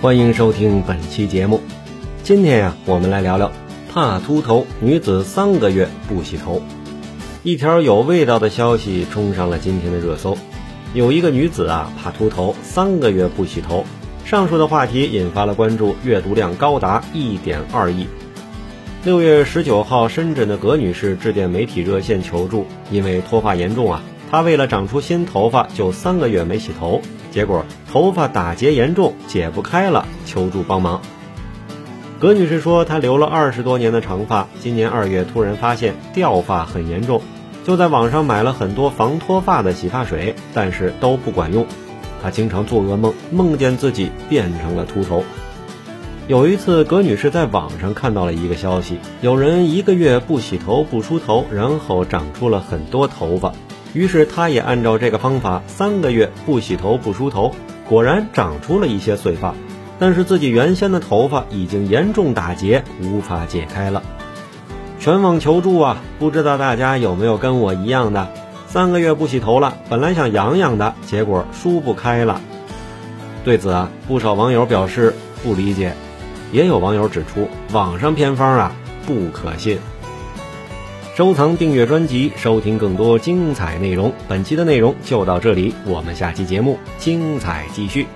欢迎收听本期节目。今天呀，我们来聊聊怕秃头女子三个月不洗头。一条有味道的消息冲上了今天的热搜。有一个女子啊，怕秃头，三个月不洗头。上述的话题引发了关注，阅读量高达一点二亿。六月十九号，深圳的葛女士致电媒体热线求助，因为脱发严重啊，她为了长出新头发，就三个月没洗头。结果头发打结严重，解不开了，求助帮忙。葛女士说，她留了二十多年的长发，今年二月突然发现掉发很严重，就在网上买了很多防脱发的洗发水，但是都不管用。她经常做噩梦，梦见自己变成了秃头。有一次，葛女士在网上看到了一个消息，有人一个月不洗头不梳头，然后长出了很多头发。于是，他也按照这个方法，三个月不洗头不梳头，果然长出了一些碎发。但是自己原先的头发已经严重打结，无法解开了。全网求助啊！不知道大家有没有跟我一样的，三个月不洗头了，本来想养养的，结果梳不开了。对此啊，不少网友表示不理解，也有网友指出，网上偏方啊不可信。收藏、订阅专辑，收听更多精彩内容。本期的内容就到这里，我们下期节目精彩继续。